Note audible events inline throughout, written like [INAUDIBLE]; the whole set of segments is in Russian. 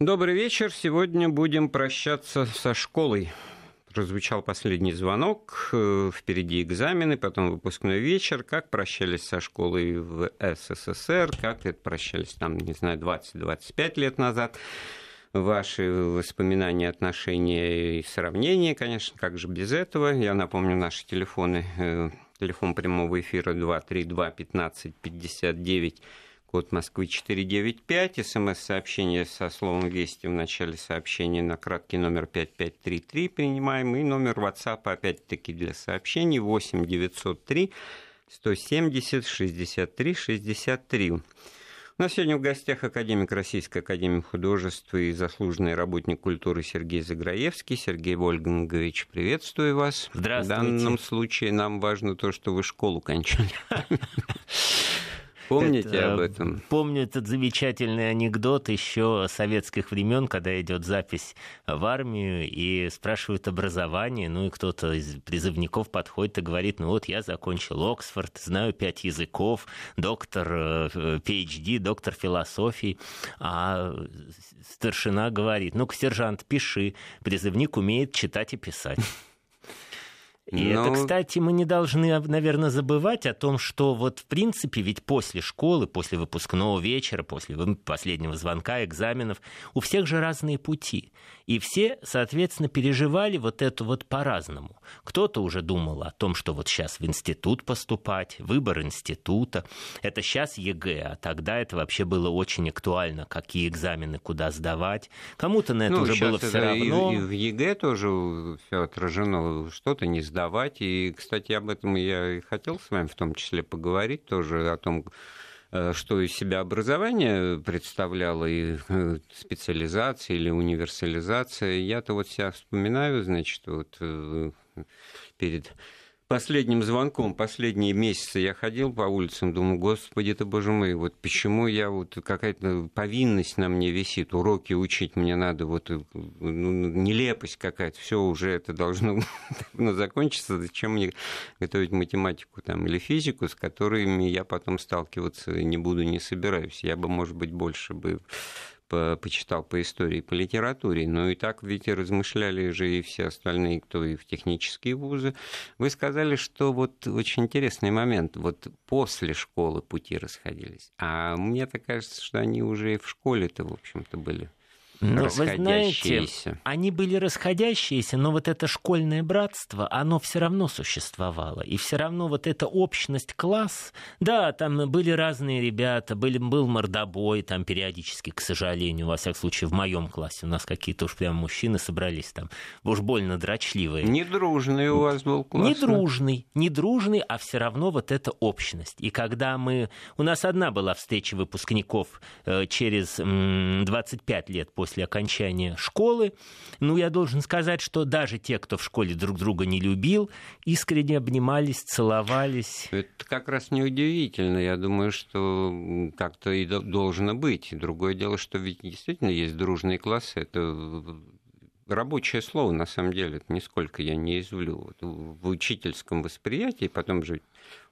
Добрый вечер. Сегодня будем прощаться со школой. Прозвучал последний звонок, э, впереди экзамены, потом выпускной вечер. Как прощались со школой в СССР, как это прощались там, не знаю, 20-25 лет назад. Ваши воспоминания, отношения и сравнения, конечно, как же без этого. Я напомню наши телефоны. Э, телефон прямого эфира 232 15 59 код Москвы 495, смс-сообщение со словом «Вести» в начале сообщения на краткий номер 5533 принимаем, и номер WhatsApp опять-таки для сообщений 8 903 170 63 63. У нас сегодня в гостях академик Российской Академии Художеств и заслуженный работник культуры Сергей Заграевский. Сергей Вольгангович, приветствую вас. Здравствуйте. В данном случае нам важно то, что вы школу кончили. [LAUGHS] Помните это, об этом? Помню этот замечательный анекдот еще советских времен, когда идет запись в армию и спрашивают образование, ну и кто-то из призывников подходит и говорит, ну вот я закончил Оксфорд, знаю пять языков, доктор PhD, э, доктор философии, а старшина говорит, ну-ка, сержант, пиши, призывник умеет читать и писать. И Но... это, кстати, мы не должны, наверное, забывать о том, что вот в принципе ведь после школы, после выпускного вечера, после последнего звонка, экзаменов, у всех же разные пути. И все, соответственно, переживали вот это вот по-разному. Кто-то уже думал о том, что вот сейчас в институт поступать, выбор института. Это сейчас ЕГЭ, а тогда это вообще было очень актуально, какие экзамены куда сдавать. Кому-то на это ну, уже было все равно. И, и в ЕГЭ тоже все отражено, что-то не сдавать давать. И, кстати, об этом я и хотел с вами в том числе поговорить тоже, о том, э, что из себя образование представляло, и э, специализация или универсализация. Я-то вот себя вспоминаю, значит, вот э, перед последним звонком, последние месяцы я ходил по улицам, думаю, господи ты, боже мой, вот почему я вот какая-то повинность на мне висит, уроки учить мне надо, вот ну, нелепость какая-то, все уже это должно [LAUGHS] ну, закончиться, зачем мне готовить математику там или физику, с которыми я потом сталкиваться не буду, не собираюсь. Я бы, может быть, больше бы по, почитал по истории, по литературе, но и так ведь размышляли же и все остальные, кто и в технические вузы. Вы сказали, что вот очень интересный момент, вот после школы пути расходились, а мне так кажется, что они уже и в школе-то, в общем-то, были. Но вы знаете, они были расходящиеся, но вот это школьное братство, оно все равно существовало. И все равно вот эта общность класс, да, там были разные ребята, были, был мордобой, там периодически, к сожалению, во всяком случае, в моем классе у нас какие-то уж прям мужчины собрались там, уж больно дрочливые. Недружный у вас был класс. Недружный, недружный, а все равно вот эта общность. И когда мы... У нас одна была встреча выпускников э, через 25 лет после после окончания школы. Ну, я должен сказать, что даже те, кто в школе друг друга не любил, искренне обнимались, целовались. Это как раз неудивительно. Я думаю, что как-то и должно быть. Другое дело, что ведь действительно есть дружные классы. Это рабочее слово, на самом деле, это нисколько я не извлю. В учительском восприятии, потом же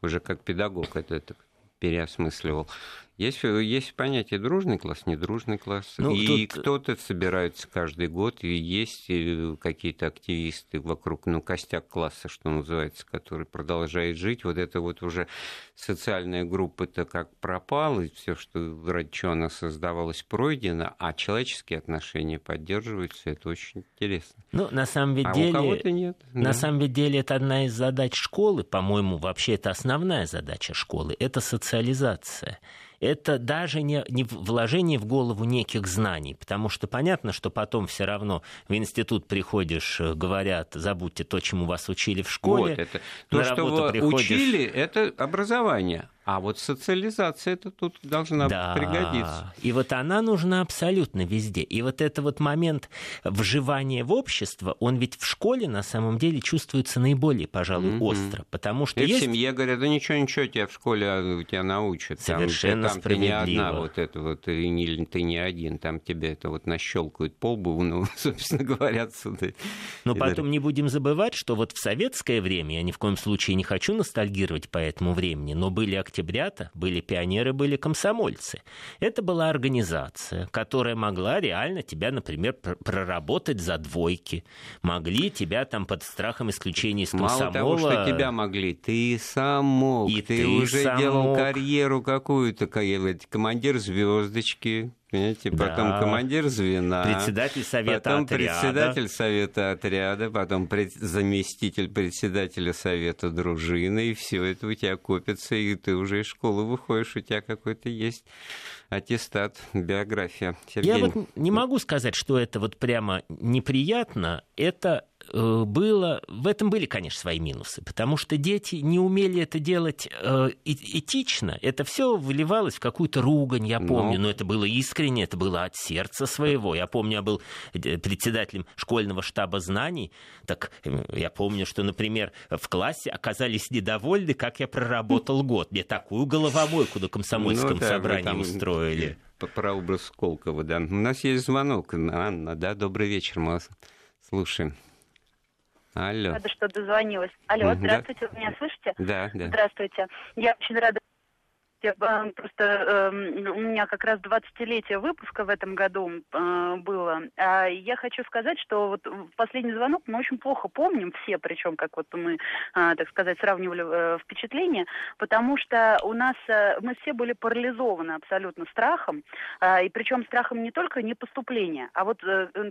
уже как педагог это, это переосмысливал. Есть, есть понятие дружный класс, недружный класс. Ну, и тут... кто-то собирается каждый год, и есть э, какие-то активисты вокруг, ну, костяк класса, что называется, который продолжает жить. Вот это вот уже социальная группа-то как пропала, и все, что ради чего она создавалась, пройдено, а человеческие отношения поддерживаются. Это очень интересно. Ну, на самом а деле... у кого-то нет. На да. самом деле это одна из задач школы, по-моему, вообще это основная задача школы, это социализация это даже не, не вложение в голову неких знаний, потому что понятно, что потом все равно в институт приходишь, э, говорят, забудьте то, чему вас учили в школе. Вот это. То, что вы приходишь... учили, это образование. А вот социализация это тут должна да. пригодиться. И вот она нужна абсолютно везде. И вот этот вот момент вживания в общество, он ведь в школе на самом деле чувствуется наиболее, пожалуй, mm-hmm. остро. Потому что и есть... в семье говорят, да ничего, ничего, тебя в школе а, тебя научат. Совершенно там, справедливо. Ты не одна, вот это вот, ты не, ты не один, там тебе это вот нащелкают полбу, [LAUGHS] ну, собственно говоря, отсюда. Но потом не будем забывать, что вот в советское время, я ни в коем случае не хочу ностальгировать по этому времени, но были активные октября-то были пионеры, были комсомольцы. Это была организация, которая могла реально тебя, например, проработать за двойки. Могли тебя там под страхом исключения из комсомола... Мало того, что тебя могли, ты сам мог. И ты, ты уже делал мог. карьеру какую-то, командир звездочки, понимаете, потом да. командир звена, председатель совета потом отряда. председатель совета отряда, потом пред... заместитель председателя совета дружины, и все это у тебя копится, и ты уже из школы выходишь, у тебя какой-то есть аттестат, биография. Сергей. Я вот не могу сказать, что это вот прямо неприятно, это было, в этом были, конечно, свои минусы, потому что дети не умели это делать э, этично. Это все выливалось в какую-то ругань, я помню, но... но это было искренне, это было от сердца своего. Я помню, я был э, председателем школьного штаба знаний, так я помню, что, например, в классе оказались недовольны, как я проработал [LAUGHS] год. Мне такую головомойку на комсомольском ну, да, собрании там... устроили. [LAUGHS] Про образ Сколково, да. У нас есть звонок. Анна, да, добрый вечер, мы слушаем. Алло. Рада, что дозвонилась. Алло, здравствуйте, да. вы меня слышите? Да, да. Здравствуйте. Я очень рада Э, просто э, у меня как раз 20-летие выпуска в этом году э, было. А я хочу сказать, что вот последний звонок мы очень плохо помним все, причем как вот мы, э, так сказать, сравнивали впечатления, потому что у нас мы все были парализованы абсолютно страхом, и причем страхом не только не поступления, а вот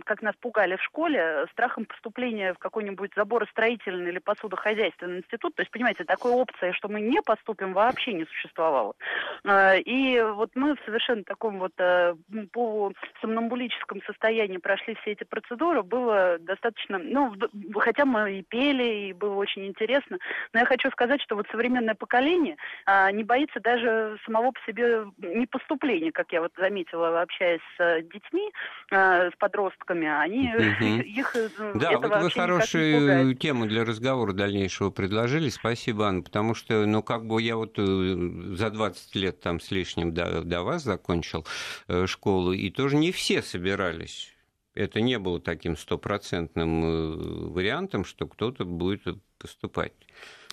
как нас пугали в школе, страхом поступления в какой-нибудь заборостроительный или посудохозяйственный институт. То есть, понимаете, такой опции, что мы не поступим, вообще не существовало. А, и вот мы в совершенно таком вот э, полусомнамбулическом состоянии прошли все эти процедуры. Было достаточно, ну, хотя мы и пели, и было очень интересно. Но я хочу сказать, что вот современное поколение а, не боится даже самого по себе не поступления, как я вот заметила, общаясь с детьми, с подростками. Они [LAUGHS] их э, Да, вот вы хорошую тему для разговора дальнейшего предложили. Спасибо, Анна, потому что, ну, как бы я вот э, за 20 20 лет там с лишним до, до вас закончил э, школу, и тоже не все собирались. Это не было таким стопроцентным э, вариантом, что кто-то будет поступать.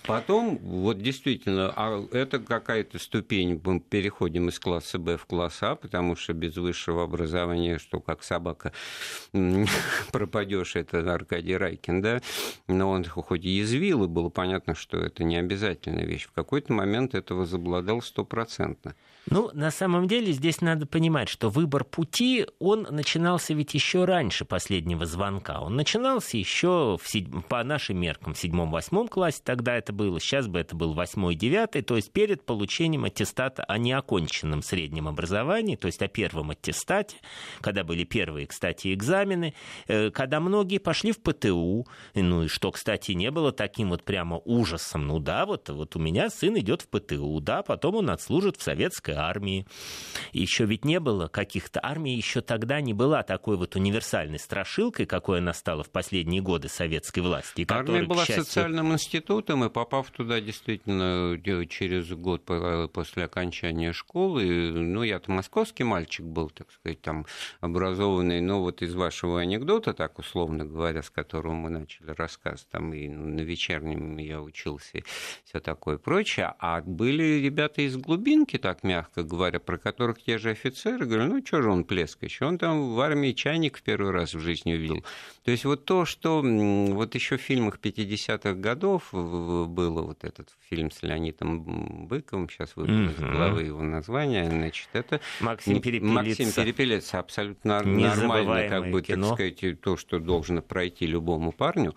Потом, вот действительно, а это какая-то ступень, мы переходим из класса Б в класс А, потому что без высшего образования, что как собака [LAUGHS] пропадешь, это Аркадий Райкин, да, но он хоть и язвил, и было понятно, что это не обязательная вещь. В какой-то момент этого возобладал стопроцентно. Ну, на самом деле здесь надо понимать, что выбор пути, он начинался ведь еще раньше последнего звонка. Он начинался еще в седь... по нашим меркам в седьмом-восьмом классе, тогда это было, сейчас бы это был восьмой, девятый, то есть перед получением аттестата о неоконченном среднем образовании, то есть о первом аттестате, когда были первые, кстати, экзамены, э, когда многие пошли в ПТУ, ну и что, кстати, не было таким вот прямо ужасом. Ну да, вот, вот у меня сын идет в ПТУ, да, потом он отслужит в советской армии. Еще ведь не было каких-то... Армия еще тогда не была такой вот универсальной страшилкой, какой она стала в последние годы советской власти. Армия была счастью... социальным институтом, и попав туда действительно через год после окончания школы, ну, я-то московский мальчик был, так сказать, там образованный, но вот из вашего анекдота, так условно говоря, с которого мы начали рассказ, там и на вечернем я учился, все такое прочее, а были ребята из глубинки, так мягко мягко говоря, про которых те же офицеры говорят, ну, что же он плескающий, он там в армии чайник в первый раз в жизни увидел. То есть вот то, что вот еще в фильмах 50-х годов было, вот этот фильм с Леонидом Быковым, сейчас выбрал из головы его название, значит, это... Максим Перепелица. Максим Перепелица, абсолютно нормально, как бы, кино. так сказать, то, что должно пройти любому парню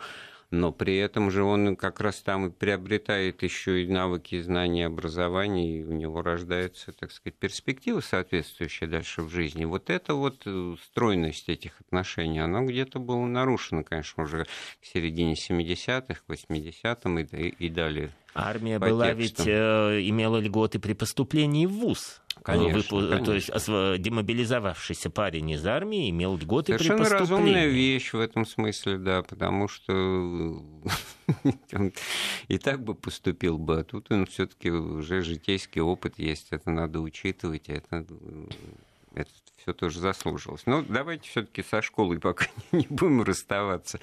но при этом же он как раз там и приобретает еще и навыки, знания, образования, и у него рождается, так сказать, перспектива соответствующая дальше в жизни. Вот эта вот э, стройность этих отношений, она где-то была нарушена, конечно, уже к середине 70-х, к 80-м и, и далее. Армия была текстам. ведь, э, имела льготы при поступлении в ВУЗ. Конечно, Выпу... конечно. То есть демобилизовавшийся парень из армии имел льготы Совершенно при поступлении. разумная вещь в этом смысле, да, потому что [LAUGHS] и так бы поступил бы, а тут он все-таки уже житейский опыт есть, это надо учитывать, это, это все тоже заслужилось. Но давайте все-таки со школой [LAUGHS] пока не будем расставаться.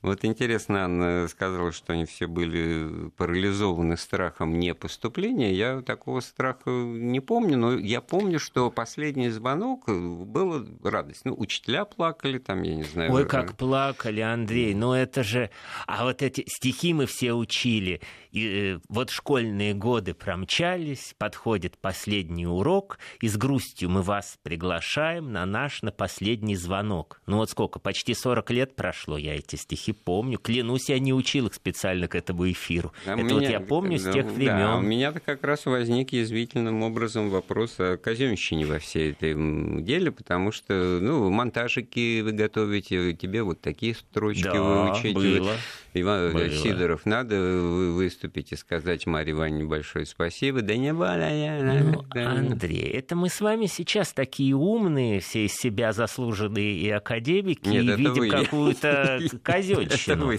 Вот интересно, Анна сказала, что они все были парализованы страхом не поступления. Я такого страха не помню, но я помню, что последний звонок было радость. Ну, учителя плакали там, я не знаю. Ой, как плакали, Андрей. Ну, это же... А вот эти стихи мы все учили. И э, вот школьные годы промчались, подходит последний урок, и с грустью мы вас приглашаем на наш на последний звонок. Ну вот сколько, почти 40 лет прошло, я эти стихи помню. Клянусь, я не учил их специально к этому эфиру. А Это меня, вот я помню да, с тех времен. Да, у меня-то как раз возник язвительным образом вопрос о казенщине во всей этой деле, потому что, ну, монтажики вы готовите, тебе вот такие строчки да, выучить. было. Иван Было. Сидоров, надо выступить и сказать Марье Ивановне большое спасибо. Да не ну, Андрей, это мы с вами сейчас такие умные, все из себя заслуженные и академики, Нет, и видим какую-то [LAUGHS] казенщину.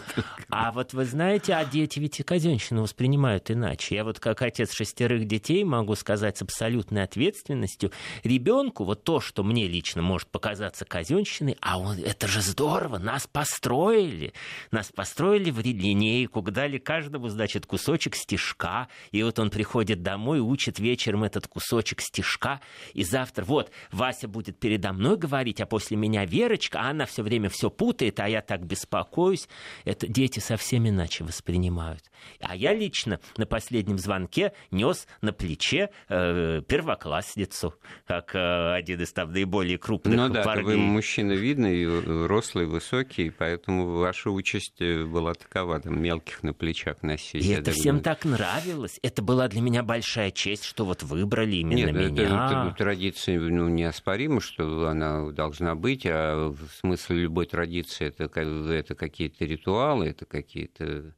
А вот вы знаете, а дети ведь и казенщину воспринимают иначе. Я вот как отец шестерых детей могу сказать с абсолютной ответственностью, ребенку вот то, что мне лично может показаться казенщиной, а он, это же здорово, нас построили, нас построили в линейку, дали каждому, значит, кусочек стишка, и вот он приходит домой, учит вечером этот кусочек стишка, и завтра, вот, Вася будет передо мной говорить, а после меня Верочка, а она все время все путает, а я так беспокоюсь. Это дети совсем иначе воспринимают. А я лично на последнем звонке нес на плече э, первоклассницу, как э, один из там наиболее крупных Ну да, парней. вы мужчина видный, рослый, высокий, поэтому ваша участь э, была такова, там, мелких на плечах носить. И это всем так нравилось. Это была для меня большая честь, что вот выбрали именно Нет, меня. Это, это традиция ну, неоспорима, что она должна быть, а смысл любой традиции это, это какие-то ритуалы, это какие-то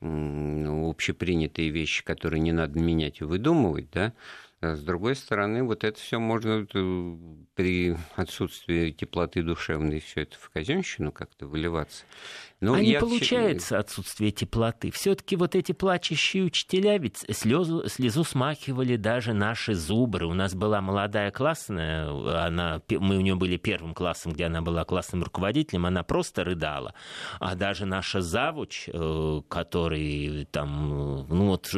ну, общепринятые вещи, которые не надо менять и выдумывать, да, а с другой стороны, вот это все можно э, при отсутствии теплоты душевной все это в казенщину как-то выливаться. Ну, а не получается отсутствие теплоты. Все-таки вот эти плачущие учителя ведь слезу, слезу смахивали даже наши зубры. У нас была молодая классная, она, мы у нее были первым классом, где она была классным руководителем, она просто рыдала. А даже наша завуч, э, который там, ну вот,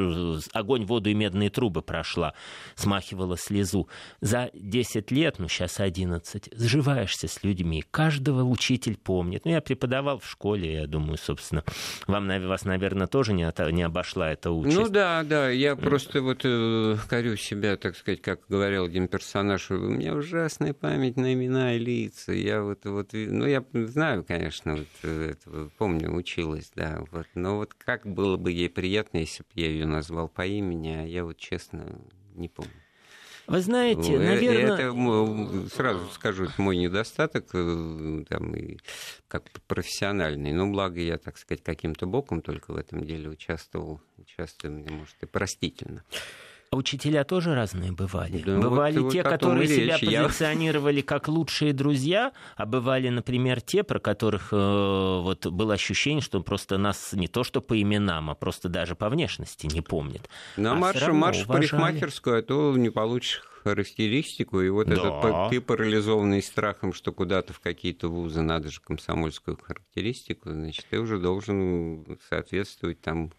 огонь, воду и медные трубы прошла, смахивала слезу. За 10 лет, ну сейчас 11, сживаешься с людьми. Каждого учитель помнит. Ну, я преподавал в школе, я думаю, собственно, вам, вас, наверное, тоже не, от, не обошла эта участь. Ну да, да, я просто вот э, корю себя, так сказать, как говорил один персонаж, у меня ужасная память на имена и лица, я вот, вот ну я знаю, конечно, вот, э, это, помню, училась, да, вот, но вот как было бы ей приятно, если бы я ее назвал по имени, а я вот честно не помню. Вы знаете, ну, э, наверное... Это, сразу скажу, это мой недостаток, э, там, и как профессиональный. Но благо я, так сказать, каким-то боком только в этом деле участвовал. Участвую, мне, может, и простительно. Учителя тоже разные бывали. Да, бывали вот, те, вот которые себя речь. [LAUGHS] позиционировали как лучшие друзья, а бывали, например, те, про которых э, вот было ощущение, что просто нас не то что по именам, а просто даже по внешности не помнят. На а марш, марш в парикмахерскую, а то не получишь характеристику, и вот да. этот ты парализованный страхом, что куда-то в какие-то вузы надо же комсомольскую характеристику, значит, ты уже должен соответствовать там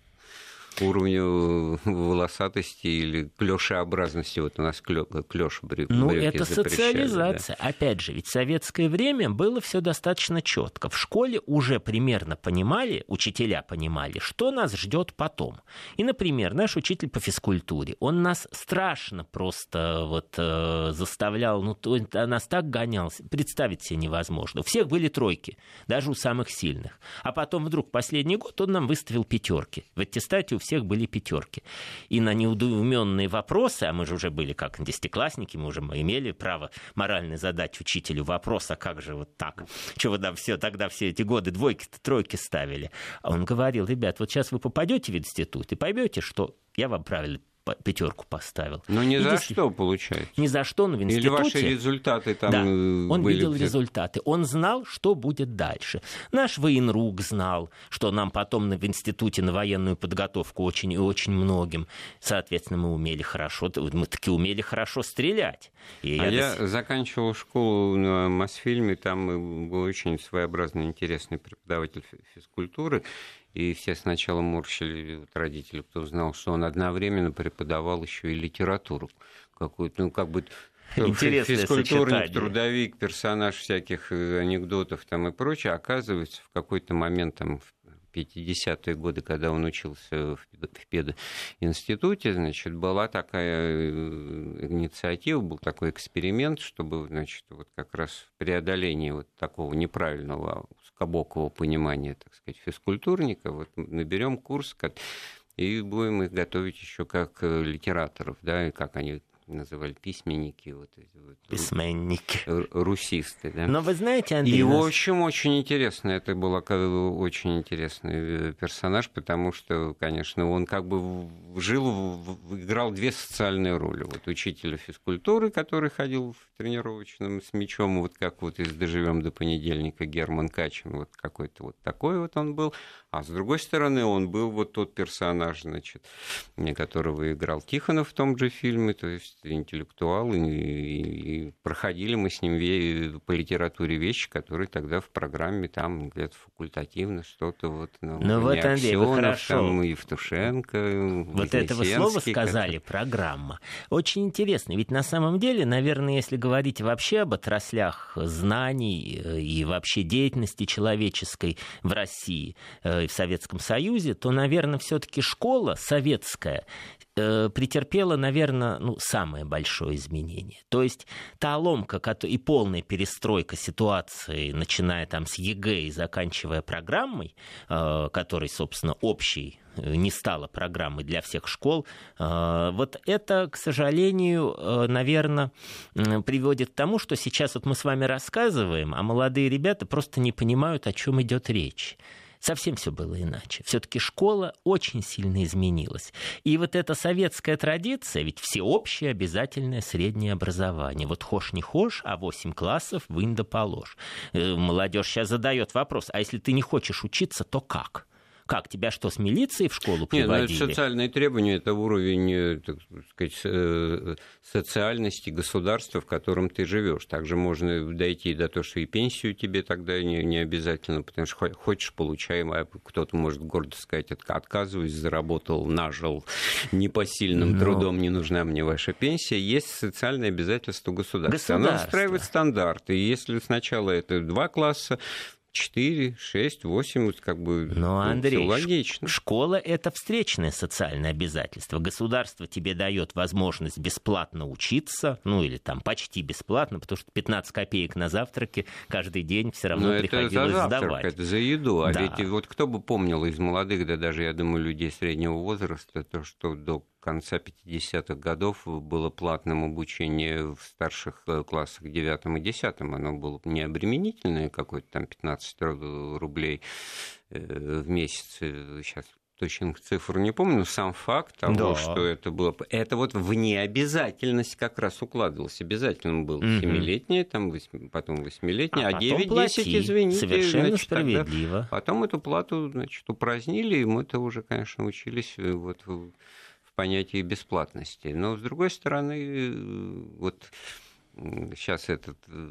уровню волосатости или клешеобразности. Вот у нас клеш брюк. Ну, это социализация. Да. Опять же, ведь в советское время было все достаточно четко. В школе уже примерно понимали, учителя понимали, что нас ждет потом. И, например, наш учитель по физкультуре, он нас страшно просто вот э, заставлял, ну, то, нас так гонялся, представить себе невозможно. У всех были тройки, даже у самых сильных. А потом вдруг последний год он нам выставил пятерки. В аттестате у всех были пятерки. И на неудоуменные вопросы, а мы же уже были как десятиклассники, мы уже имели право морально задать учителю вопрос, а как же вот так? Чего там все, тогда все эти годы двойки тройки ставили? А он говорил, ребят, вот сейчас вы попадете в институт и поймете, что я вам правильно пятерку поставил. Но ни за что, получается. Ни за что, но в институте... Или ваши результаты там да, э, он были видел где-то. результаты. Он знал, что будет дальше. Наш военрук знал, что нам потом в институте на военную подготовку очень и очень многим. Соответственно, мы умели хорошо, мы таки умели хорошо стрелять. И а я, я заканчивал школу на Мосфильме, там был очень своеобразный, интересный преподаватель физкультуры, и все сначала морщили вот, родители, кто знал, что он одновременно преподавал еще и литературу какую-то, ну, как бы Интересное физкультурник, сочетание. трудовик, персонаж всяких э, анекдотов там и прочее, оказывается, в какой-то момент там в 50-е годы, когда он учился в пединституте, значит, была такая э, инициатива, был такой эксперимент, чтобы, значит, вот как раз преодоление вот такого неправильного узкобокого понимания, так сказать, физкультурника, вот наберем курс, и будем их готовить еще как э, литераторов, да, и как они называли письменники, вот вот письменники, русисты, да. Но вы знаете, Андрей, и нас... в общем очень интересно, это был очень интересный э, персонаж, потому что, конечно, он как бы жил, играл две социальные роли. Вот учителя физкультуры, который ходил в тренировочном с мячом, вот как вот из «Доживем до понедельника» Герман Качин, вот какой-то вот такой вот он был. А с другой стороны, он был вот тот персонаж, значит, которого играл Тихонов в том же фильме, то есть интеллектуал, и, и проходили мы с ним по литературе вещи, которые тогда в программе там где-то факультативно что-то вот... Ну, ну вот, Андрей, вы хорошо. Там, Евтушенко, Вот этого слова сказали, как... программа. Очень интересно, ведь на самом деле, наверное, если говорить вообще об отраслях знаний э, и вообще деятельности человеческой в России, э, и в Советском Союзе, то, наверное, все-таки школа советская претерпела, наверное, ну, самое большое изменение. То есть та ломка и полная перестройка ситуации, начиная там с ЕГЭ и заканчивая программой, э, которой, собственно, общей э, не стала программой для всех школ. Вот это, к сожалению, наверное, приводит к тому, что сейчас вот мы с вами рассказываем, а молодые ребята просто не понимают, о чем идет речь совсем все было иначе. Все-таки школа очень сильно изменилась. И вот эта советская традиция, ведь всеобщее обязательное среднее образование. Вот хошь не хошь, а 8 классов вынь да положь. Э, молодежь сейчас задает вопрос, а если ты не хочешь учиться, то как? Как, тебя что, с милицией в школу приводили? Нет, ну, это социальные требования, это уровень, э, так сказать, э, социальности государства, в котором ты живешь. Также можно дойти до того, что и пенсию тебе тогда не, не обязательно, потому что хочешь, получаем, а кто-то может гордо сказать, отказываюсь, заработал, нажил непосильным Но... трудом, не нужна мне ваша пенсия. Есть социальное обязательство государства. государство. Оно устраивает стандарты. И если сначала это два класса, 4, 6, 8, вот как бы Но, Андрей, все логично. школа – это встречное социальное обязательство. Государство тебе дает возможность бесплатно учиться, ну или там почти бесплатно, потому что 15 копеек на завтраке каждый день все равно Но приходилось это за завтрак, сдавать. Это за еду. А да. ведь вот кто бы помнил из молодых, да даже, я думаю, людей среднего возраста, то, что до конца 50-х годов было платным обучение в старших э, классах 9 и 10. Оно было не обременительное, какое-то там 15 рублей э, в месяц. Сейчас точных цифр не помню, но сам факт того, да. что это было... Это вот в необязательность как раз укладывалось. Обязательно было семилетнее, там, потом восьмилетнее, а, а 9-10, извините. Совершенно значит, справедливо. потом эту плату, значит, упразднили, и мы-то уже, конечно, учились э, вот понятие бесплатности. Но, с другой стороны, вот сейчас этот э,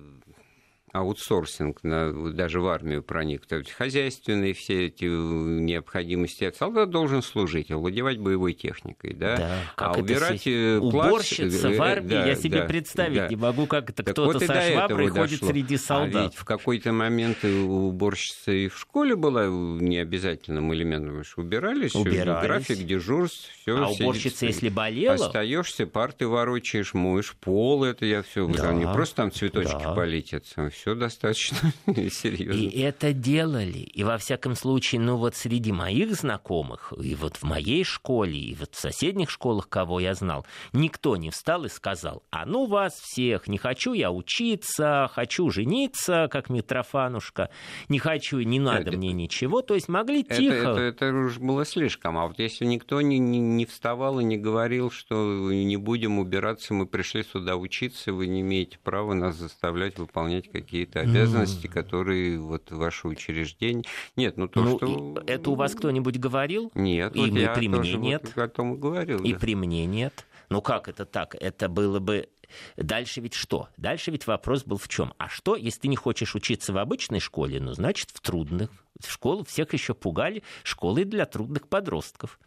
аутсорсинг на, даже в армию проник. То есть хозяйственные все эти необходимости. Солдат должен служить, овладевать боевой техникой. Да? Да, а убирать это, уборщица в армии, да, я себе да, представить да. не могу, как это кто-то вот со шваброй ходит дошло. среди солдат. А ведь в какой-то момент уборщица и в школе была необязательным элементом, убирались, убирались. график дежурств, все. А уборщица, если болела? Остаешься, парты ворочаешь, моешь пол, это я все. Да. Не просто там цветочки да. полить, это все достаточно серьезно. [LAUGHS] И это делали. И во всяком случае, ну вот среди моих знакомых, и вот в моей школе, и вот в соседних школах, кого я знал, никто не встал и сказал, а ну вас всех, не хочу я учиться, хочу жениться, как Митрофанушка, не хочу, не надо это, мне ничего. То есть могли это, тихо... Это, это, это уже было слишком. А вот если никто не, не, не вставал и не говорил, что не будем убираться, мы пришли сюда учиться, вы не имеете права нас заставлять выполнять какие-то обязанности, mm. которые вот ваше учреждение... Нет, ну то, ну, что... Это у вас кто-нибудь говорил? Нет, и вот при мне нет. Вот о том и говорил. И да. при мне нет. Ну как это так? Это было бы Дальше ведь что? Дальше ведь вопрос был в чем? А что, если ты не хочешь учиться в обычной школе, ну, значит, в трудных. В школу всех еще пугали школой для трудных подростков.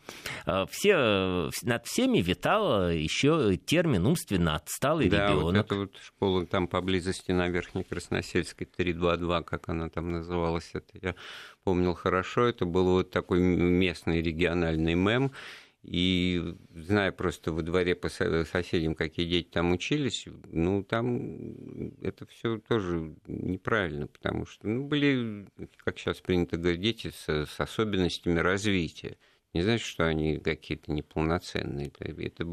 А, все, над всеми витал еще термин умственно отсталый да, ребенок. Вот эта вот школа там поблизости на Верхней Красносельской 322, как она там называлась, это я помнил хорошо. Это был вот такой местный региональный мем. И зная просто во дворе по соседям, какие дети там учились, ну, там это все тоже неправильно, потому что ну, были, как сейчас принято говорить, дети с, с особенностями развития. Не значит, что они какие-то неполноценные. Это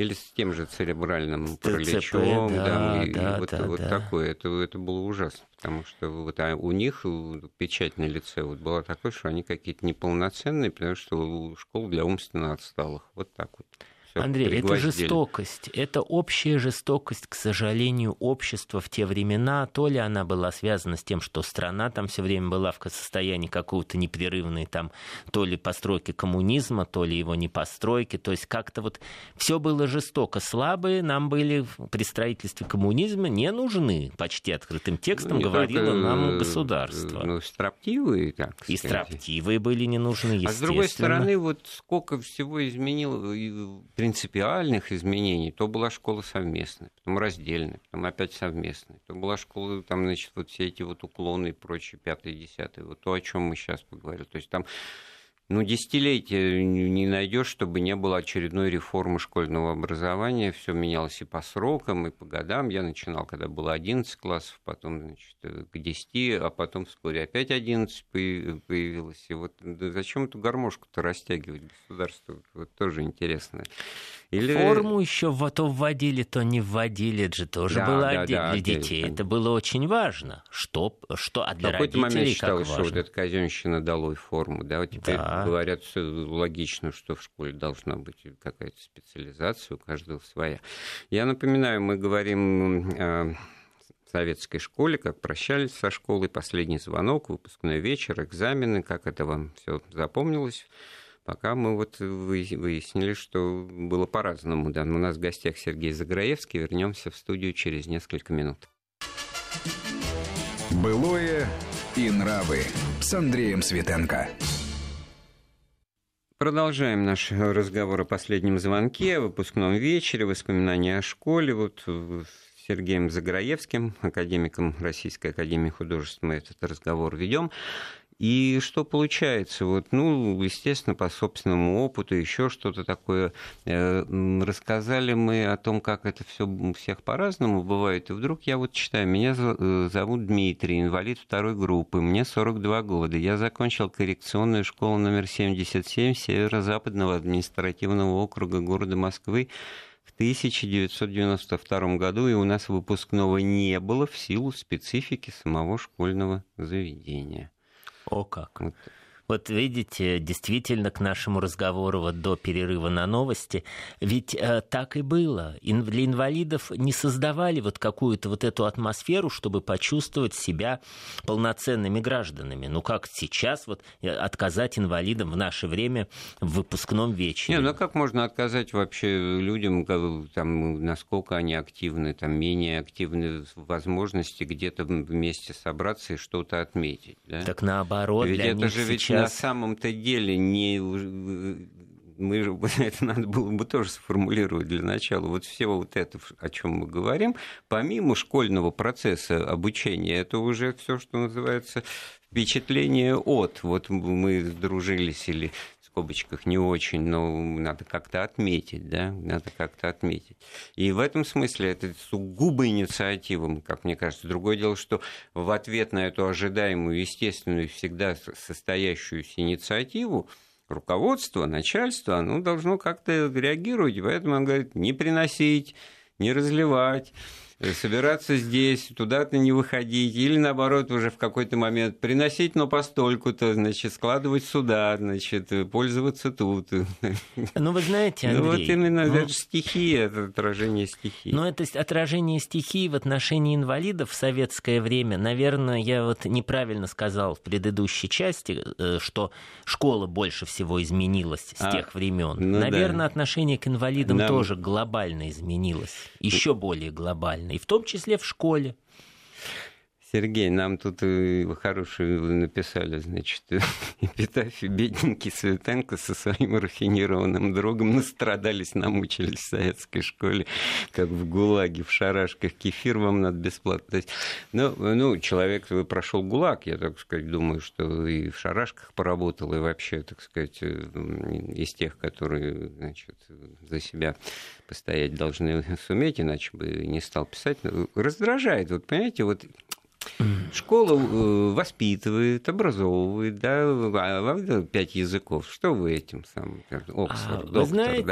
или с тем же церебральным параличом, да, да, и, да, вот, да, вот да. такое. Это, это было ужасно, потому что вот, а у них печать на лице вот была такой, что они какие-то неполноценные, потому что школа для умственно отсталых. Вот так вот. Всё, Андрей, это жестокость. Это общая жестокость, к сожалению, общества в те времена. То ли она была связана с тем, что страна там все время была в состоянии какого-то непрерывной там, то ли постройки коммунизма, то ли его не постройки. То есть как-то вот все было жестоко. Слабые нам были при строительстве коммунизма не нужны. Почти открытым текстом ну, говорило только, нам государство. Ну, строптивые, так сказать. И строптивые были не нужны, А с другой стороны, вот сколько всего изменило принципиальных изменений, то была школа совместная, потом раздельная, потом опять совместная. То была школа, там, значит, вот все эти вот уклоны и прочее, пятое, десятое, вот то, о чем мы сейчас поговорили. То есть там ну, десятилетия не найдешь, чтобы не было очередной реформы школьного образования. Все менялось и по срокам, и по годам. Я начинал, когда было 11 классов, потом значит, к 10, а потом вскоре опять 11 появилось. И вот зачем эту гармошку-то растягивать государство? Вот тоже интересно. Или... Форму еще то вводили, то не вводили. Это же тоже да, было да, отдельно да, для детей. Это было очень важно. Что, что а для В какой-то момент считалось, что вот эта казенщина долой форму. Да? Вот теперь да. говорят все логично, что в школе должна быть какая-то специализация, у каждого своя. Я напоминаю, мы говорим о советской школе, как прощались со школой, последний звонок, выпускной вечер, экзамены, как это вам все запомнилось. Пока мы вот выяснили, что было по-разному. Да. У нас в гостях Сергей Заграевский. Вернемся в студию через несколько минут. Былое и нравы с Андреем Светенко. Продолжаем наш разговор о последнем звонке, о выпускном вечере, воспоминания о школе. Вот с Сергеем Заграевским, академиком Российской Академии Художеств, мы этот разговор ведем. И что получается? Вот, ну, естественно, по собственному опыту, еще что-то такое. Э, рассказали мы о том, как это все у всех по-разному бывает. И вдруг я вот читаю, меня э, зовут Дмитрий, инвалид второй группы, мне 42 года. Я закончил коррекционную школу номер 77 Северо-Западного административного округа города Москвы в 1992 году, и у нас выпускного не было в силу специфики самого школьного заведения. О как. Вот. Видите, действительно, к нашему разговору вот до перерыва на новости, ведь э, так и было. Ин, для инвалидов не создавали вот какую-то вот эту атмосферу, чтобы почувствовать себя полноценными гражданами. Ну как сейчас вот э, отказать инвалидам в наше время в выпускном вечере? Не, ну как можно отказать вообще людям, там, насколько они активны, там, менее активны в возможности где-то вместе собраться и что-то отметить? Да? Так наоборот, ведь для это них же сейчас на самом-то деле не мы же, [LAUGHS] это надо было бы тоже сформулировать для начала. Вот все вот это, о чем мы говорим, помимо школьного процесса обучения, это уже все, что называется впечатление от. Вот мы сдружились или скобочках не очень, но надо как-то отметить, да, надо как-то отметить. И в этом смысле это сугубо инициатива, как мне кажется. Другое дело, что в ответ на эту ожидаемую, естественную, всегда состоящуюся инициативу, руководство, начальство, оно должно как-то реагировать, поэтому он говорит, не приносить, не разливать, собираться здесь, туда-то не выходить, или наоборот уже в какой-то момент приносить, но постольку-то, значит, складывать сюда, значит, пользоваться тут. Ну, вы знаете, Андрей... Ну, вот именно ну, это стихия, это отражение стихии. Ну, это отражение стихии в отношении инвалидов в советское время. Наверное, я вот неправильно сказал в предыдущей части, э, что школа больше всего изменилась с а, тех времен. Ну, Наверное, да. отношение к инвалидам Нам... тоже глобально изменилось, еще более глобально и в том числе в школе. Сергей, нам тут хорошую написали, значит, [LAUGHS] эпитафию бедненький Светенко со своим рафинированным другом настрадались, намучились в советской школе, как в ГУЛАГе, в шарашках кефир вам надо бесплатно. Ну, ну, человек прошел ГУЛАГ, я, так сказать, думаю, что и в шарашках поработал, и вообще, так сказать, э, из тех, которые, значит, за себя постоять должны суметь, иначе бы не стал писать. Раздражает, вот понимаете, вот Школа э, воспитывает, образовывает, да, а пять языков. Что вы этим самым, Оксфорд, а, доктор, Вы знаете,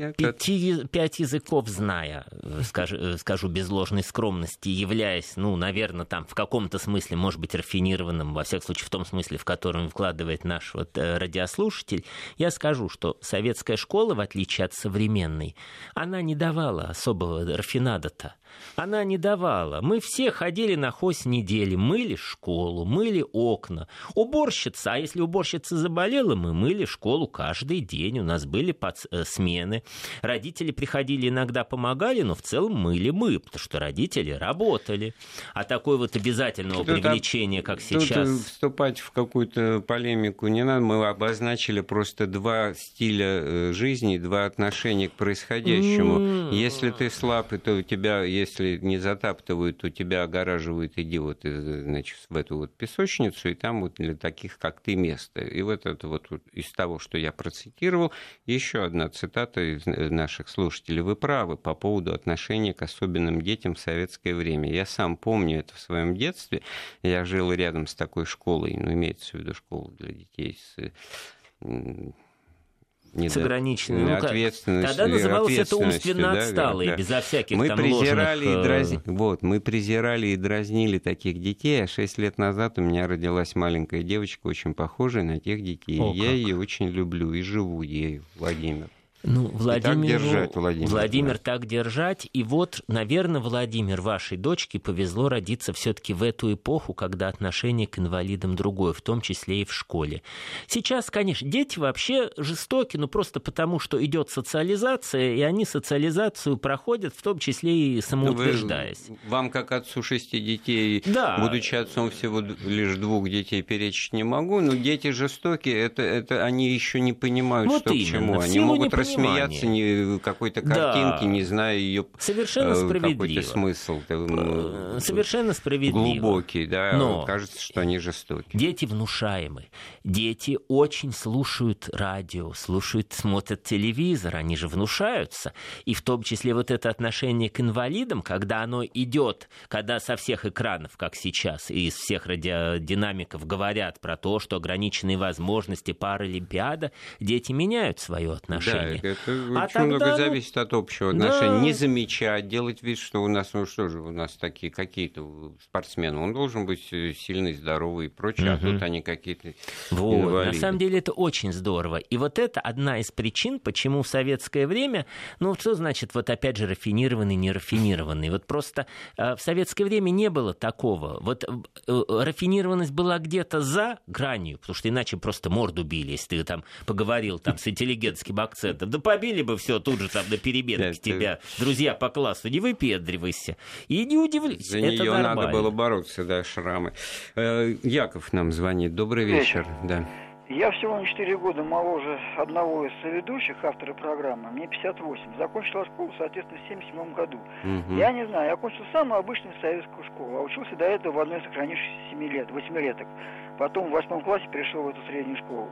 да? пяти, пять языков зная, скажу, э, скажу без ложной скромности, являясь, ну, наверное, там в каком-то смысле, может быть, рафинированным, во всяком случае, в том смысле, в котором вкладывает наш вот э, радиослушатель, я скажу, что советская школа, в отличие от современной, она не давала особого рафинада-то. Она не давала. Мы все ходили на хось недели, мыли школу, мыли окна. Уборщица, а если уборщица заболела, мы мыли школу каждый день. У нас были э, смены. Родители приходили иногда помогали, но в целом мыли мы, потому что родители работали. А такое вот обязательного тут, привлечения, как тут сейчас... вступать в какую-то полемику не надо. Мы обозначили просто два стиля э, жизни, два отношения к происходящему. Mm. Если ты слаб, то у тебя если не затаптывают, то тебя огораживают, иди вот значит, в эту вот песочницу, и там вот для таких, как ты, место. И вот это вот из того, что я процитировал, еще одна цитата из э, наших слушателей. Вы правы по поводу отношения к особенным детям в советское время. Я сам помню это в своем детстве. Я жил рядом с такой школой, ну, имеется в виду школу для детей с с ограниченной ну, ответственностью. Тогда называлось это умственно отсталые, да. безо всяких мы там презирали ложных... и дразни... Вот, мы презирали и дразнили таких детей, а шесть лет назад у меня родилась маленькая девочка, очень похожая на тех детей. О, я как. ее очень люблю и живу ею, Владимир. Ну, Владимир, так держать, Владимир. Владимир, да. так держать. И вот, наверное, Владимир, вашей дочке повезло родиться все-таки в эту эпоху, когда отношение к инвалидам другое, в том числе и в школе. Сейчас, конечно, дети вообще жестоки, но просто потому, что идет социализация, и они социализацию проходят, в том числе и самоутверждаясь. Вы, вам, как отцу шести детей, да. будучи отцом всего лишь двух детей, перечить не могу, но дети жестокие, это, это они еще не понимают, вот что именно. к чему. Они могут смеяться не какой-то картинки, да. не зная ее Совершенно э, какой-то смысл. Э, совершенно справедливо. Глубокий, да. Но Кажется, что они жестоки. Дети внушаемы. Дети очень слушают радио, слушают, смотрят телевизор, они же внушаются. И в том числе вот это отношение к инвалидам, когда оно идет, когда со всех экранов, как сейчас, и из всех радиодинамиков говорят про то, что ограниченные возможности паралимпиада, дети меняют свое отношение. Да, это а очень тогда, много зависит от общего отношения. Да. Не замечать, делать вид, что у нас, ну что же, у нас такие какие-то спортсмены. Он должен быть э, сильный, здоровый и прочее, угу. а тут они какие-то вот. Инвалиды. На самом деле это очень здорово. И вот это одна из причин, почему в советское время, ну что значит вот опять же рафинированный, не рафинированный. Вот просто э, в советское время не было такого. Вот э, э, рафинированность была где-то за гранью, потому что иначе просто морду били, если ты там поговорил там с интеллигентским акцентом. Да побили бы все тут же там на переменах тебя. Друзья по классу, не выпендривайся. И не удивлюсь. За нее надо было бороться, да, шрамы. Э, Яков нам звонит. Добрый вечер. Да. Я всего на 4 года моложе одного из ведущих, автора программы. Мне 58. Закончила школу, соответственно, в 77 году. Угу. Я не знаю, я окончил самую обычную советскую школу, а учился до этого в одной из сохранившихся 7 лет, 8 леток. Потом в восьмом классе перешел в эту среднюю школу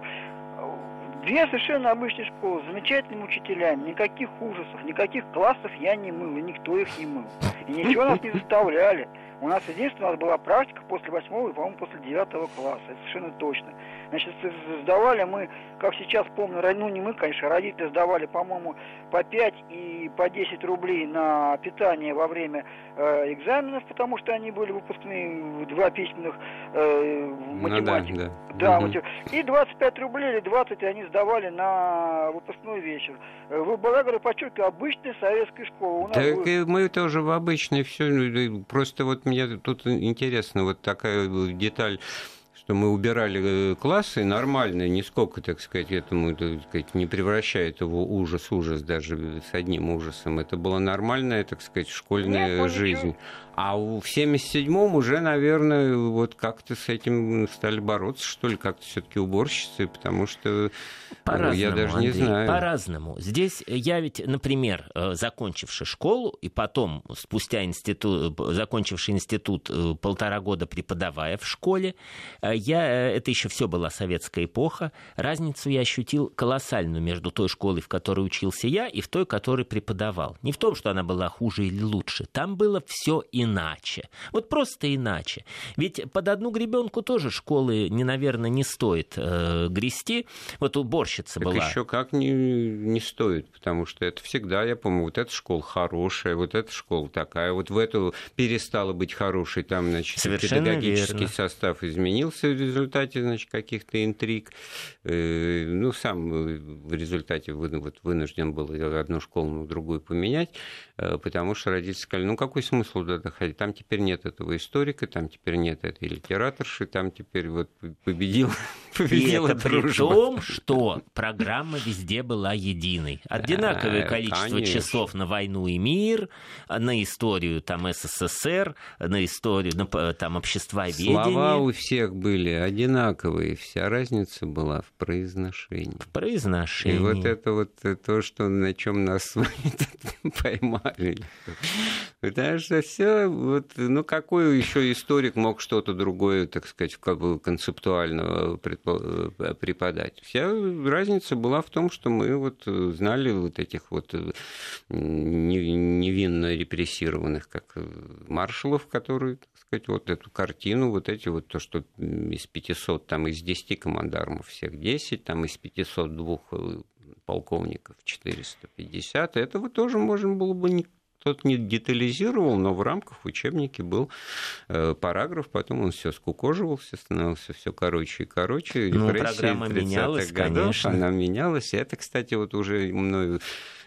Две совершенно обычные школы, с замечательными учителями, никаких ужасов, никаких классов я не мыл, и никто их не мыл. И ничего нас не заставляли. У нас единственное, у нас была практика после восьмого и, по-моему, после девятого класса. Это совершенно точно. Значит, сдавали мы, как сейчас помню, ну не мы, конечно, родители сдавали, по-моему, по 5 и по 10 рублей на питание во время э, экзаменов, потому что они были выпускные, два письменных э, математик. Ну, да, да. да угу. И 25 рублей или 20 они сдавали на выпускной вечер. Э, вы, говорю, подчеркиваю, обычная советская школа. У нас так было... мы тоже в обычной все. Ну, просто вот мне тут интересно вот такая деталь что мы убирали э, классы нормально, нисколько, так сказать, этому так сказать, не превращает его ужас-ужас даже с одним ужасом. Это была нормальная, так сказать, школьная Нет, жизнь. А в 77-м уже, наверное, вот как-то с этим стали бороться, что ли, как-то все-таки уборщицы, потому что по я даже Андрей, не знаю. По-разному. Здесь я ведь, например, э, закончивший школу и потом, спустя институт, закончивший институт э, полтора года преподавая в школе, э, я, это еще все была советская эпоха, разницу я ощутил колоссальную между той школой, в которой учился я, и в той, которой преподавал. Не в том, что она была хуже или лучше. Там было все иначе иначе. Вот просто иначе. Ведь под одну гребенку тоже школы, не, наверное, не стоит э, грести. Вот уборщица так была. еще как не, не стоит, потому что это всегда, я помню, вот эта школа хорошая, вот эта школа такая, вот в эту перестала быть хорошей, там, значит, Совершенно педагогический верно. состав изменился в результате, значит, каких-то интриг. Э, ну, сам в результате вынужден был одну школу на другую поменять, э, потому что родители сказали, ну, какой смысл туда ходить. Там теперь нет этого историка, там теперь нет этой литераторши, там теперь вот победил, [LAUGHS] победила И это дружба. при том, что программа везде была единой. Одинаковое количество Конечно. часов на войну и мир, на историю там СССР, на историю на, там обществоведения. Слова у всех были одинаковые, вся разница была в произношении. В произношении. И вот это вот то, что на чем нас [LAUGHS] поймали. Потому что все вот, ну, какой еще историк мог что-то другое, так сказать, как бы концептуально преподать? Вся разница была в том, что мы вот знали вот этих вот э, невинно репрессированных, как маршалов, которые, так сказать, вот эту картину, вот эти вот то, что из 500, там из 10 командармов всех 10, там из 502 э, полковников 450, этого тоже можно было бы тот не детализировал, но в рамках учебники был э, параграф, потом он все скукоживался, становился все короче и короче. Ну, программа менялась, годов, конечно. Она менялась. И это, кстати, вот уже мною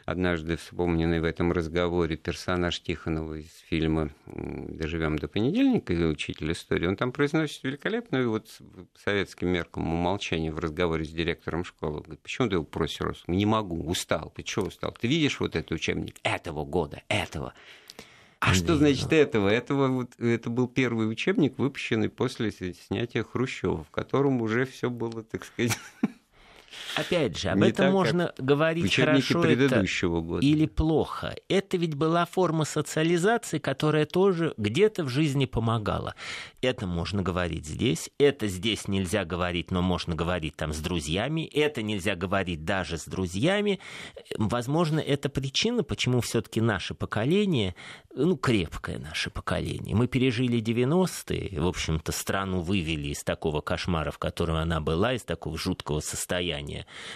однажды вспомненный в этом разговоре персонаж Тихонова из фильма «Доживем до понедельника» или «Учитель истории», он там произносит великолепную вот советским меркам умолчание в разговоре с директором школы. Говорит, почему ты его просишь? Не могу, устал. Ты чего устал? Ты видишь вот этот учебник этого года, этого? А что значит этого? Этого вот, это был первый учебник, выпущенный после снятия Хрущева, в котором уже все было, так сказать, [LAUGHS] Опять же, об не этом так, можно говорить хорошо это года. или плохо. Это ведь была форма социализации, которая тоже где-то в жизни помогала. Это можно говорить здесь, это здесь нельзя говорить, но можно говорить там с друзьями, это нельзя говорить даже с друзьями. Возможно, это причина, почему все-таки наше поколение, ну, крепкое наше поколение. Мы пережили 90-е, в общем-то, страну вывели из такого кошмара, в котором она была, из такого жуткого состояния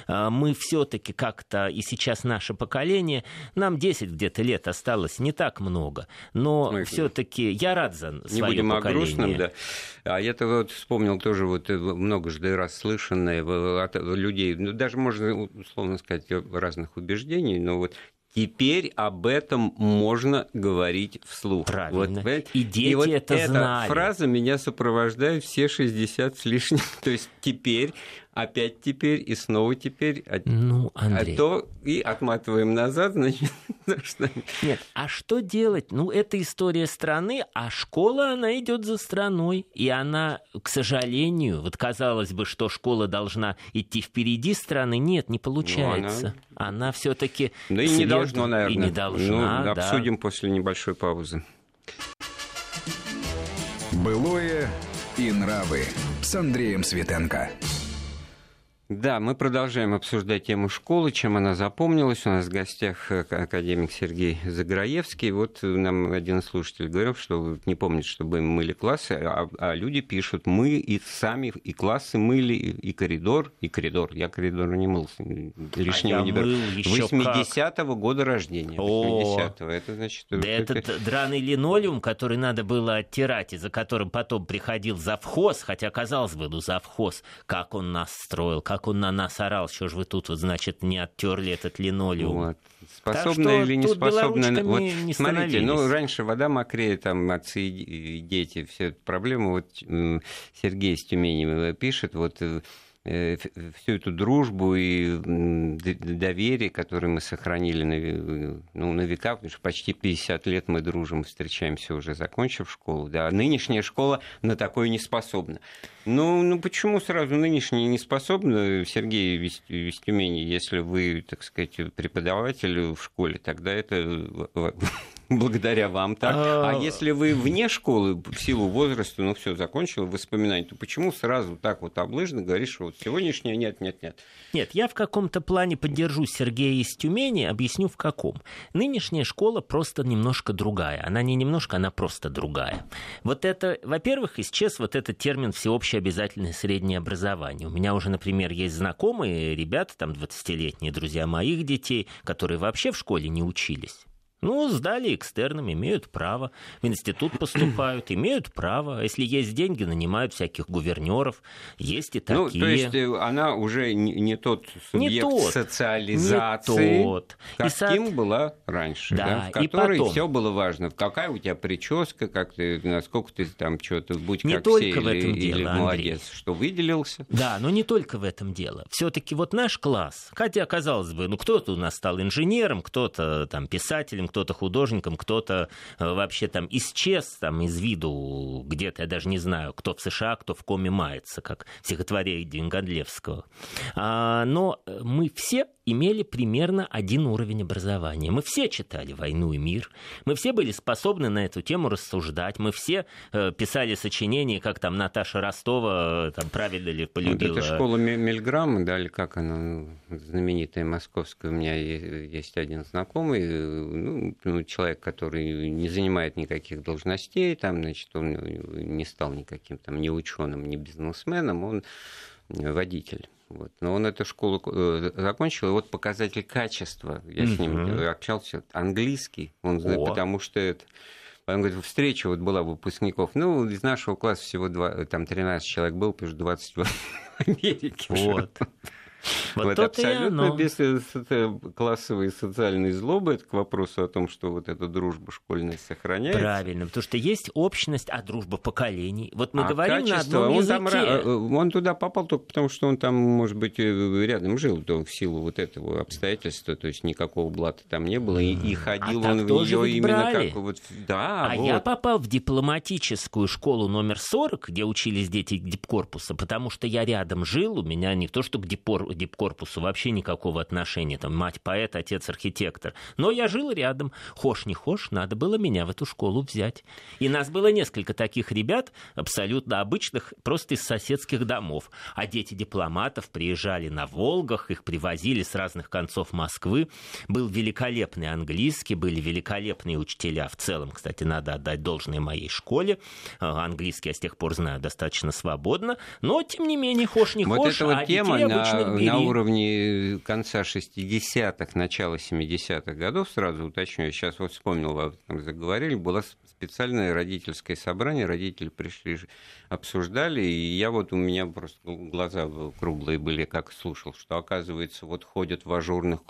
а, мы все-таки как-то, и сейчас наше поколение, нам 10 где-то лет осталось, не так много, но ну, все-таки я рад за свое Не будем поколение. о грустном, да. А я-то вот вспомнил тоже вот э, многожды раз слышанное от людей, ну, даже можно условно сказать, разных убеждений, но вот Теперь об этом можно говорить вслух. Правильно. Вот, и дети и вот это эта знали. фраза меня сопровождает все 60 с лишним. [LAUGHS] То есть теперь опять теперь и снова теперь. А ну, Андрей. А то и отматываем назад, значит, [LAUGHS] что... Нет, а что делать? Ну, это история страны, а школа, она идет за страной. И она, к сожалению, вот казалось бы, что школа должна идти впереди страны. Нет, не получается. Ну, она, она все-таки. Да и не должно, наверное. И не должна. Ну, да. обсудим после небольшой паузы. Былое и нравы с Андреем Светенко. Да, мы продолжаем обсуждать тему школы, чем она запомнилась. У нас в гостях э, академик Сергей Заграевский. Вот нам один слушатель говорил, что не помнит, чтобы мы мыли классы, а, а люди пишут, мы и сами и классы мыли, и, коридор, и коридор. Я коридор не мыл, лишнего а не беру. 80-го года рождения. 80-го. Это значит... Да этот драный линолеум, который надо было оттирать, и за которым потом приходил завхоз, хотя, казалось бы, ну завхоз, как он нас строил, как как он на нас орал, что ж вы тут, вот, значит, не оттерли этот линолеум. Вот. Способны или не способны? Вот, не смотрите, ну, раньше вода мокрее, там, отцы и дети, все это проблемы. Вот Сергей из Тюмени пишет, вот э, Э, всю эту дружбу и доверие, которое мы сохранили на, ну, на века, потому что почти 50 лет мы дружим, встречаемся уже, закончив школу. Да, нынешняя школа на такое не способна. Ну, ну почему сразу нынешняя не способна, Сергей Вестюмени, если вы, так сказать, преподаватель в школе, тогда это [LAUGHS] благодаря вам так. А, а если вы вне школы, в силу возраста, ну все, закончил воспоминания, то почему сразу так вот облыжно говоришь, что вот сегодняшнее нет, нет, нет? Нет, я в каком-то плане поддержу Сергея из Тюмени, объясню в каком. Нынешняя школа просто немножко другая. Она не немножко, она просто другая. Вот это, во-первых, исчез вот этот термин всеобщее обязательное среднее образование. У меня уже, например, есть знакомые ребята, там 20-летние друзья моих детей, которые вообще в школе не учились. Ну, сдали экстерном, имеют право. В институт поступают, [CLEARS THROAT] имеют право. Если есть деньги, нанимают всяких гувернеров. Есть и такие. Ну, то есть э, она уже не, тот субъект не тот, социализации, не тот. каким и со... была раньше, да, да, в которой потом... все было важно. Какая у тебя прическа, как ты, насколько ты там что-то, будь не как только все, в этом или, дело, или молодец, Андрей. что выделился. Да, но не только в этом дело. Все-таки вот наш класс, хотя, казалось бы, ну кто-то у нас стал инженером, кто-то там писателем, кто-то художником, кто-то э, вообще там исчез там из виду где-то, я даже не знаю, кто в США, кто в коме мается, как стихотворение Годлевского. А, но мы все имели примерно один уровень образования. Мы все читали «Войну и мир», мы все были способны на эту тему рассуждать, мы все э, писали сочинения, как там Наташа Ростова, э, там правильно ли полюбила. Вот это школа Мельграмма, да, или как она, ну, знаменитая московская, у меня есть один знакомый, ну, ну, человек, который не занимает никаких должностей, там, значит, он не стал никаким там ни ученым, ни бизнесменом, он водитель. Вот. Но он эту школу э, закончил, и вот показатель качества, я mm-hmm. с ним общался, английский, он, О. потому что это... Он говорит, встреча вот была выпускников. Ну, из нашего класса всего два, там 13 человек был, потому что 20 в [LAUGHS] Америке. Вот. Вот, вот абсолютно без классовой и социальной злобы, это к вопросу о том, что вот эта дружба школьная сохраняется. Правильно, потому что есть общность, а дружба поколений. Вот мы а говорим качество, на одном он Там, э, он туда попал только потому, что он там, может быть, э, рядом жил, то в силу вот этого обстоятельства, то есть никакого блата там не было, и, и ходил а он в нее именно брали. как вот... Да, а вот. я попал в дипломатическую школу номер 40, где учились дети дипкорпуса, потому что я рядом жил, у меня не то, что к дипкорпусу вообще никакого отношения. Там мать поэт, отец архитектор. Но я жил рядом. Хошь не хошь, надо было меня в эту школу взять. И нас было несколько таких ребят, абсолютно обычных, просто из соседских домов. А дети дипломатов приезжали на Волгах, их привозили с разных концов Москвы. Был великолепный английский, были великолепные учителя в целом. Кстати, надо отдать должное моей школе. А, английский я с тех пор знаю достаточно свободно. Но, тем не менее, хошь не вот хошь, эта вот а тема на, на уровне конца 60-х, начала 70-х годов, сразу уточню, я сейчас вот вспомнил, вы там заговорили, было специальное родительское собрание, родители пришли, обсуждали, и я вот, у меня просто глаза круглые были, как слушал, что, оказывается, вот ходят в ажурных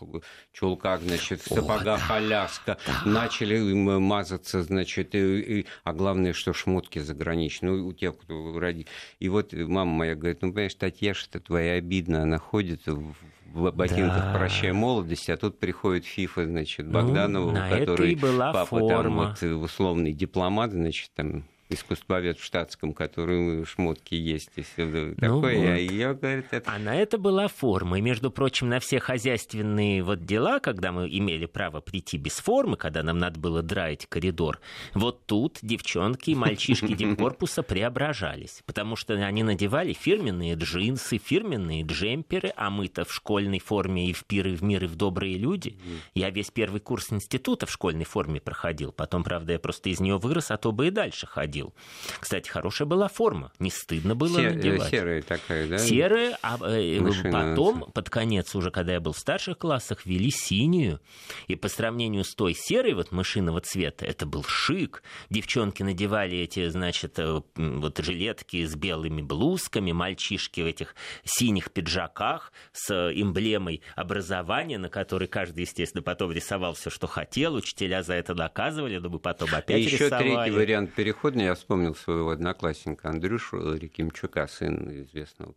чулках, значит, в сапогах О, Аляска, да. начали мазаться, значит, и, и, а главное, что шмотки заграничные, ну, у тех, кто ради... И вот мама моя говорит, ну, понимаешь, Татьяша-то твоя обидно, она ходит в в ботинках да. «Прощай молодости», а тут приходит Фифа, значит, Богданова, ну, который папа форма. там вот условный дипломат, значит, там искусствовед в штатском, который шмотки есть и все ну такое. Вот. А ее, говорит, это... А на это была форма. И, между прочим, на все хозяйственные вот дела, когда мы имели право прийти без формы, когда нам надо было драить коридор, вот тут девчонки и мальчишки [LAUGHS] дипкорпуса преображались. Потому что они надевали фирменные джинсы, фирменные джемперы, а мы-то в школьной форме и в пиры, в мир, и в добрые люди. Я весь первый курс института в школьной форме проходил. Потом, правда, я просто из нее вырос, а то бы и дальше ходил ходил. Кстати, хорошая была форма, не стыдно было Се- надевать. Серая такая, да? Серая, а э, потом, нравится. под конец уже, когда я был в старших классах, ввели синюю. И по сравнению с той серой вот мышиного цвета, это был шик. Девчонки надевали эти, значит, э, вот жилетки с белыми блузками, мальчишки в этих синих пиджаках с эмблемой образования, на которой каждый, естественно, потом рисовал все, что хотел. Учителя за это наказывали, мы потом опять и рисовали. еще третий вариант перехода я вспомнил своего одноклассника Андрюшу Рекимчука, сын известного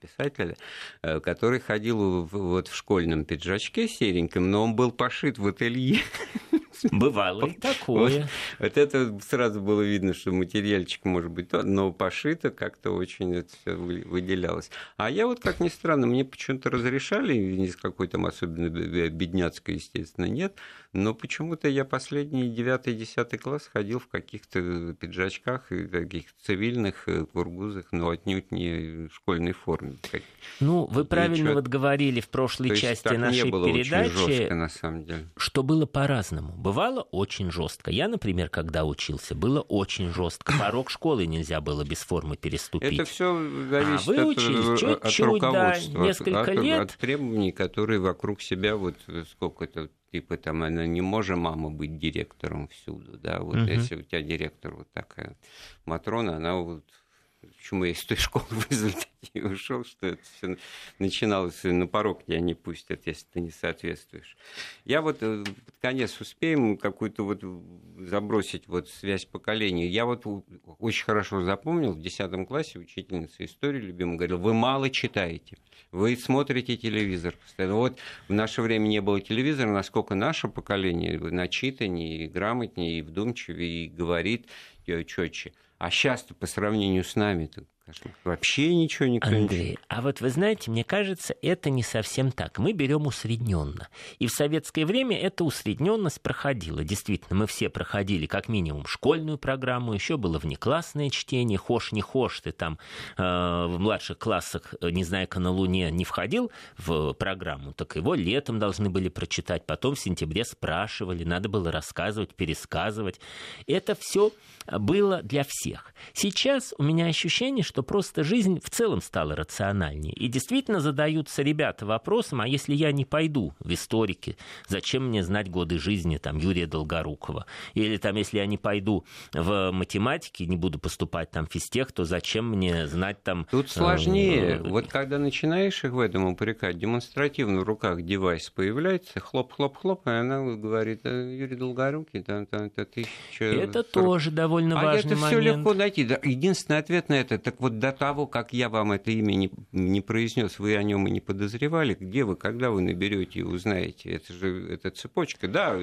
писателя, э, который ходил вот в школьном пиджачке сереньком, но он был пошит в ателье. Бывало и такое. Вот, вот это сразу было видно, что материальчик может быть, но пошито как-то очень это все выделялось. А я вот, как ни странно, мне почему-то разрешали, с какой там особенно бедняцкой, естественно, нет, но почему-то я последний девятый, десятый класс ходил в каких-то пиджачках и каких-то цивильных э, кургузах, но отнюдь не в школьной форме. Ну, вы правильно Ничего... вот говорили в прошлой То части нашей не было передачи, очень жестко, на самом деле. что было по-разному. Бывало очень жестко. Я, например, когда учился, было очень жестко. Порог школы нельзя было без формы переступить. Это все зависит а вы учились от, от руководства, да, несколько от, лет. От, от требований, которые вокруг себя вот сколько это типа там она не может мама быть директором всюду, да, вот угу. если у тебя директор вот такая Матрона, она вот почему я из той школы [LAUGHS] в результате ушел, что это все начиналось, на порог тебя не пустят, если ты не соответствуешь. Я вот э, под конец успеем какую-то вот забросить вот связь поколений. Я вот очень хорошо запомнил, в 10 классе учительница истории любимая говорила, вы мало читаете, вы смотрите телевизор постоянно. Вот в наше время не было телевизора, насколько наше поколение начитаннее, грамотнее, и вдумчивее, и говорит четче. А сейчас-то по сравнению с нами Вообще ничего не Андрей, а вот вы знаете, мне кажется, это не совсем так. Мы берем усредненно. И в советское время эта усредненность проходила. Действительно, мы все проходили как минимум школьную программу, еще было внеклассное чтение, хошь не хошь, ты там э, в младших классах э, «Незнайка на Луне» не входил в программу, так его летом должны были прочитать, потом в сентябре спрашивали, надо было рассказывать, пересказывать. Это все было для всех. Сейчас у меня ощущение, что просто жизнь в целом стала рациональнее. И действительно задаются ребята вопросом, а если я не пойду в историки, зачем мне знать годы жизни там, Юрия Долгорукова? Или там, если я не пойду в математике, не буду поступать там в физтех, то зачем мне знать там... Тут сложнее. Э, вот когда начинаешь их в этом упрекать, демонстративно в руках девайс появляется, хлоп-хлоп-хлоп, и она говорит, Юрий Долгорукий, да, да, это тысяча... Это тоже довольно а важный это момент. все легко найти. Единственный ответ на это, так вот до того, как я вам это имя не, не произнес, вы о нем и не подозревали, где вы, когда вы наберете и узнаете, это же это цепочка, да,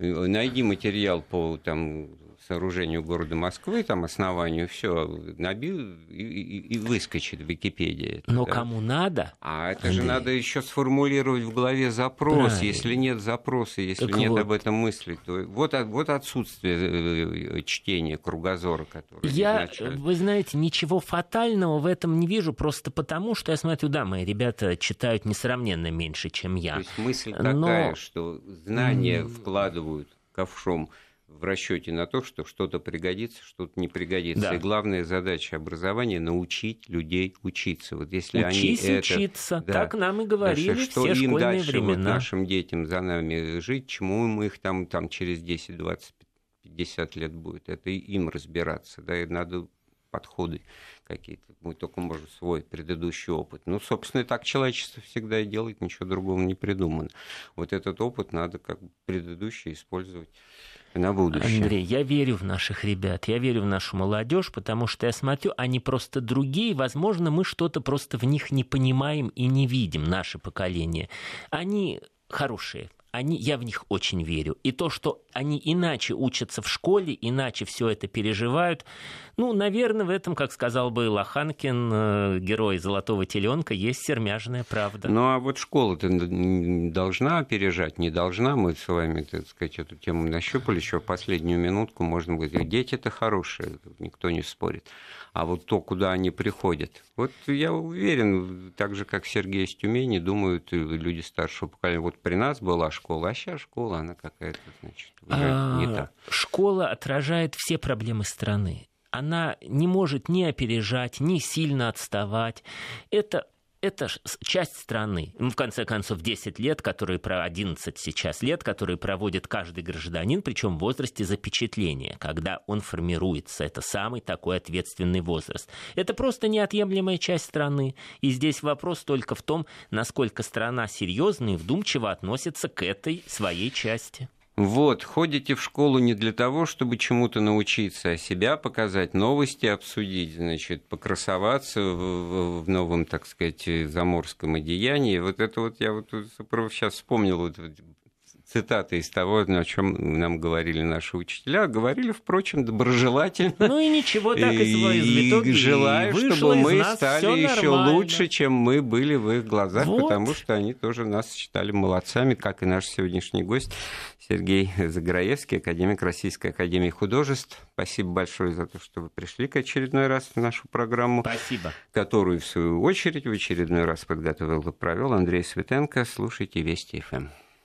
найди материал по там сооружению города Москвы, там основанию, все, набил и, и, и выскочит в Википедии. Но да. кому надо? А это Андрей. же надо еще сформулировать в голове запрос. Правильно. Если нет запроса, если так нет вот. об этом мысли, то вот, вот отсутствие э, э, чтения кругозора, который Я, вы знаете, ничего фатального в этом не вижу, просто потому, что я смотрю, да, мои ребята читают несравненно меньше, чем я. То есть мысль такая, Но... что знания вкладывают ковшом в расчете на то, что что-то пригодится, что-то не пригодится. Да. И главная задача образования научить людей учиться. Вот если Учись они учиться. Это, так нам и говорили дальше, что все им дальше времена. Вот нашим детям за нами жить, чему мы их там, там через 10, 20, 50 лет будет. Это им разбираться. Да, и надо подходы какие-то. Мы только можем свой предыдущий опыт. Ну, собственно, так человечество всегда и делает, ничего другого не придумано. Вот этот опыт надо как предыдущий использовать на будущее. Андрей, я верю в наших ребят, я верю в нашу молодежь, потому что я смотрю, они просто другие. Возможно, мы что-то просто в них не понимаем и не видим, наше поколение. Они хорошие, они, я в них очень верю. И то, что они иначе учатся в школе, иначе все это переживают, ну, наверное, в этом, как сказал бы Лоханкин, э, герой «Золотого теленка», есть сермяжная правда. Ну, а вот школа-то должна опережать, не должна. Мы с вами, так сказать, эту тему нащупали еще в последнюю минутку. Можно говорить, дети-то хорошие, никто не спорит. А вот то, куда они приходят. Вот я уверен, так же, как Сергей из Тюмени, думают люди старшего поколения. Вот при нас была школа, а сейчас школа, она какая-то, значит, а, не та. Школа отражает все проблемы страны она не может ни опережать, ни сильно отставать. Это это часть страны. Ну, в конце концов, 10 лет, которые про 11 сейчас лет, которые проводит каждый гражданин, причем в возрасте запечатления, когда он формируется. Это самый такой ответственный возраст. Это просто неотъемлемая часть страны. И здесь вопрос только в том, насколько страна серьезно и вдумчиво относится к этой своей части. Вот, ходите в школу не для того, чтобы чему-то научиться, а себя показать, новости обсудить, значит, покрасоваться в, в новом, так сказать, заморском одеянии. Вот это вот я вот сейчас вспомнил вот цитаты из того, о чем нам говорили наши учителя. Говорили, впрочем, доброжелательно. Ну и ничего так и, и, и желаю, чтобы мы стали еще лучше, чем мы были в их глазах, вот. потому что они тоже нас считали молодцами, как и наш сегодняшний гость Сергей Заграевский, академик Российской Академии Художеств. Спасибо большое за то, что вы пришли к очередной раз в нашу программу. Спасибо. Которую, в свою очередь, в очередной раз подготовил и провел Андрей Светенко. Слушайте Вести ФМ.